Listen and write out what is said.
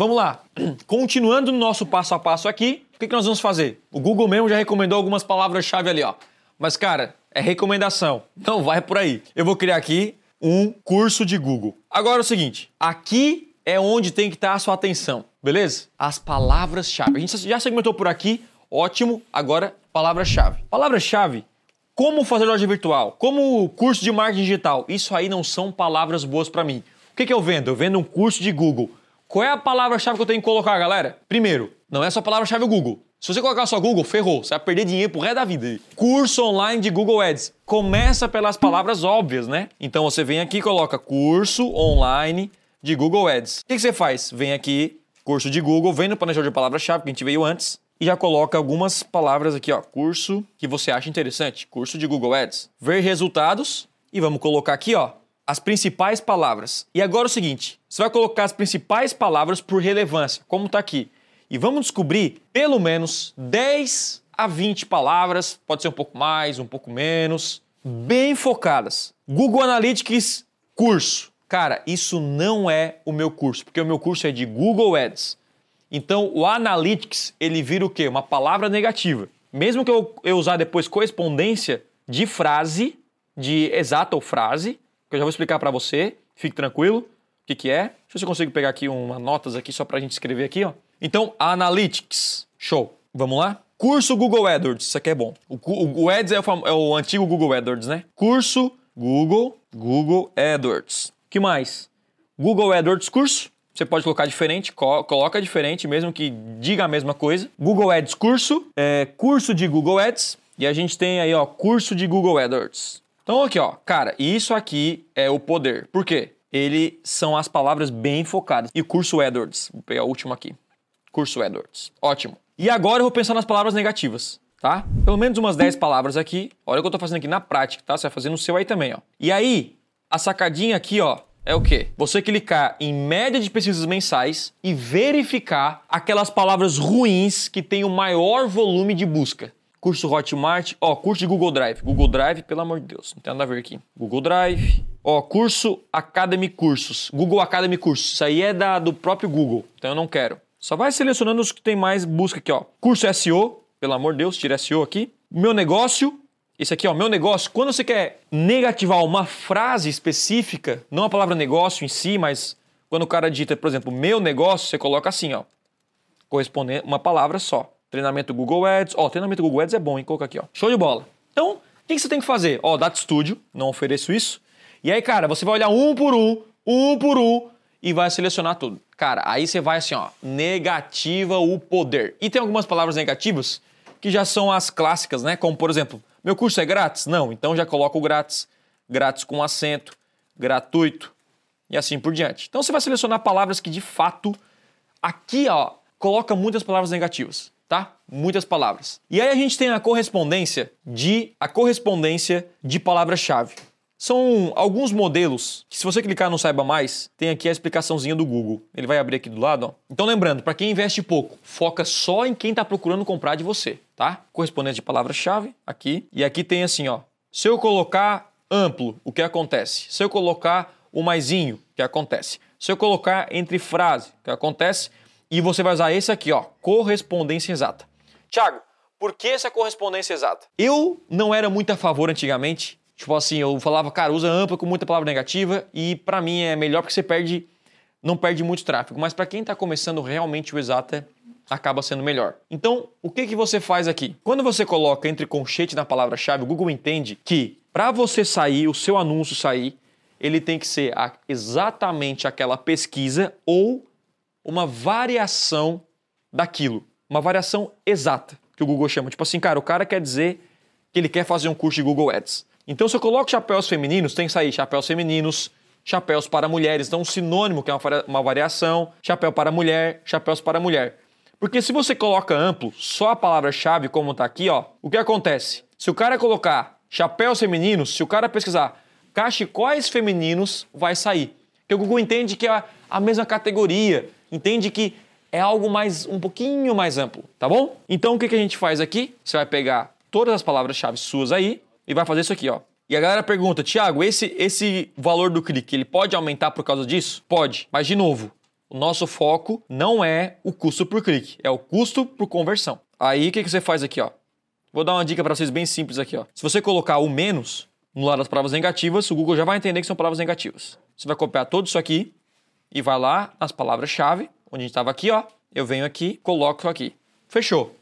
Vamos lá. Continuando no nosso passo a passo aqui, o que, que nós vamos fazer? O Google mesmo já recomendou algumas palavras-chave ali, ó. Mas, cara, é recomendação. Não vai por aí. Eu vou criar aqui um curso de Google. Agora é o seguinte: aqui é onde tem que estar a sua atenção, beleza? As palavras-chave. A gente já segmentou por aqui, ótimo. Agora, palavra-chave. Palavra-chave como fazer loja virtual, como curso de marketing digital, isso aí não são palavras boas para mim. O que, que eu vendo? Eu vendo um curso de Google. Qual é a palavra-chave que eu tenho que colocar, galera? Primeiro, não é só palavra-chave Google. Se você colocar só Google, ferrou. Você vai perder dinheiro pro resto da vida. Curso online de Google Ads. Começa pelas palavras óbvias, né? Então você vem aqui e coloca curso online de Google Ads. O que, você faz? Vem aqui, curso de Google, vem no planejador de palavra-chave que a gente veio antes e já coloca algumas palavras aqui, ó. Curso que você acha interessante. Curso de Google Ads. Ver resultados. E vamos colocar aqui, ó, as principais palavras. E agora é o seguinte: você vai colocar as principais palavras por relevância, como está aqui. E vamos descobrir pelo menos 10 a 20 palavras, pode ser um pouco mais, um pouco menos, bem focadas. Google Analytics curso. Cara, isso não é o meu curso, porque o meu curso é de Google Ads. Então, o Analytics, ele vira o quê? Uma palavra negativa. Mesmo que eu, eu usar depois correspondência de frase, de exata ou frase, que eu já vou explicar para você, fique tranquilo, o que, que é. Deixa eu ver se eu consigo pegar aqui umas notas aqui só para a gente escrever aqui, ó. Então, Analytics, show. Vamos lá? Curso Google AdWords, isso aqui é bom. O, o, o Ads é o, é o antigo Google AdWords, né? Curso Google, Google AdWords. que mais? Google AdWords curso. Você pode colocar diferente, co coloca diferente, mesmo que diga a mesma coisa. Google Ads curso, é, curso de Google Ads. E a gente tem aí, ó, curso de Google AdWords. Então, aqui, ó, cara, isso aqui é o poder. Por quê? Ele são as palavras bem focadas. E curso AdWords, vou pegar o último aqui. Curso AdWords. Ótimo. E agora eu vou pensar nas palavras negativas, tá? Pelo menos umas 10 palavras aqui. Olha o que eu tô fazendo aqui na prática, tá? Você vai fazer no seu aí também, ó. E aí, a sacadinha aqui, ó, é o quê? Você clicar em média de pesquisas mensais e verificar aquelas palavras ruins que têm o maior volume de busca. Curso Hotmart, ó, curso de Google Drive. Google Drive, pelo amor de Deus, não tem nada a ver aqui. Google Drive, ó, curso Academy Cursos. Google Academy Cursos. Isso aí é da, do próprio Google, então eu não quero. Só vai selecionando os que tem mais busca aqui, ó. Curso SEO, pelo amor de Deus, tira SEO aqui. Meu negócio, esse aqui, ó, meu negócio, quando você quer negativar uma frase específica, não a palavra negócio em si, mas quando o cara digita, por exemplo, meu negócio, você coloca assim, ó, correspondendo uma palavra só. Treinamento Google Ads, ó, treinamento Google Ads é bom, hein? Coloca aqui, ó. Show de bola. Então, o que você tem que fazer? Ó, Data Studio, não ofereço isso. E aí, cara, você vai olhar um por um, um por um, e vai selecionar tudo. Cara, aí você vai assim, ó, negativa o poder. E tem algumas palavras negativas que já são as clássicas, né? Como, por exemplo, meu curso é grátis? Não, então já coloca o grátis, grátis com acento, gratuito e assim por diante. Então você vai selecionar palavras que de fato aqui, ó, coloca muitas palavras negativas, tá? Muitas palavras. E aí a gente tem a correspondência de a correspondência de palavra-chave. São alguns modelos que, se você clicar no Saiba Mais, tem aqui a explicaçãozinha do Google. Ele vai abrir aqui do lado. Ó. Então, lembrando, para quem investe pouco, foca só em quem está procurando comprar de você, tá? Correspondente de palavra-chave aqui. E aqui tem assim, ó. Se eu colocar amplo, o que acontece? Se eu colocar o maisinho, o que acontece? Se eu colocar entre frase, o que acontece? E você vai usar esse aqui, ó, correspondência exata. Tiago, por que essa correspondência exata? Eu não era muito a favor antigamente Tipo assim, eu falava, cara, usa ampla com muita palavra negativa e para mim é melhor porque você perde, não perde muito tráfego. Mas para quem está começando realmente o exata acaba sendo melhor. Então, o que que você faz aqui? Quando você coloca entre colchete na palavra-chave, o Google entende que para você sair, o seu anúncio sair, ele tem que ser a, exatamente aquela pesquisa ou uma variação daquilo, uma variação exata que o Google chama. Tipo assim, cara, o cara quer dizer que ele quer fazer um curso de Google Ads. Então, se eu coloco chapéus femininos, tem que sair chapéus femininos, chapéus para mulheres. Então, um sinônimo, que é uma variação, chapéu para mulher, chapéus para mulher. Porque se você coloca amplo, só a palavra-chave, como está aqui, ó, o que acontece? Se o cara colocar chapéus femininos, se o cara pesquisar cachecóis femininos, vai sair. Porque o Google entende que é a mesma categoria, entende que é algo mais um pouquinho mais amplo, tá bom? Então o que, que a gente faz aqui? Você vai pegar todas as palavras-chave suas aí e vai fazer isso aqui, ó. E a galera pergunta, Thiago, esse, esse valor do clique, ele pode aumentar por causa disso? Pode. Mas de novo, o nosso foco não é o custo por clique, é o custo por conversão. Aí o que, que você faz aqui, ó? Vou dar uma dica para vocês bem simples aqui, ó. Se você colocar o menos no lado das palavras negativas, o Google já vai entender que são palavras negativas. Você vai copiar tudo isso aqui e vai lá nas palavras-chave, onde a gente estava aqui, ó. Eu venho aqui, coloco aqui. Fechou.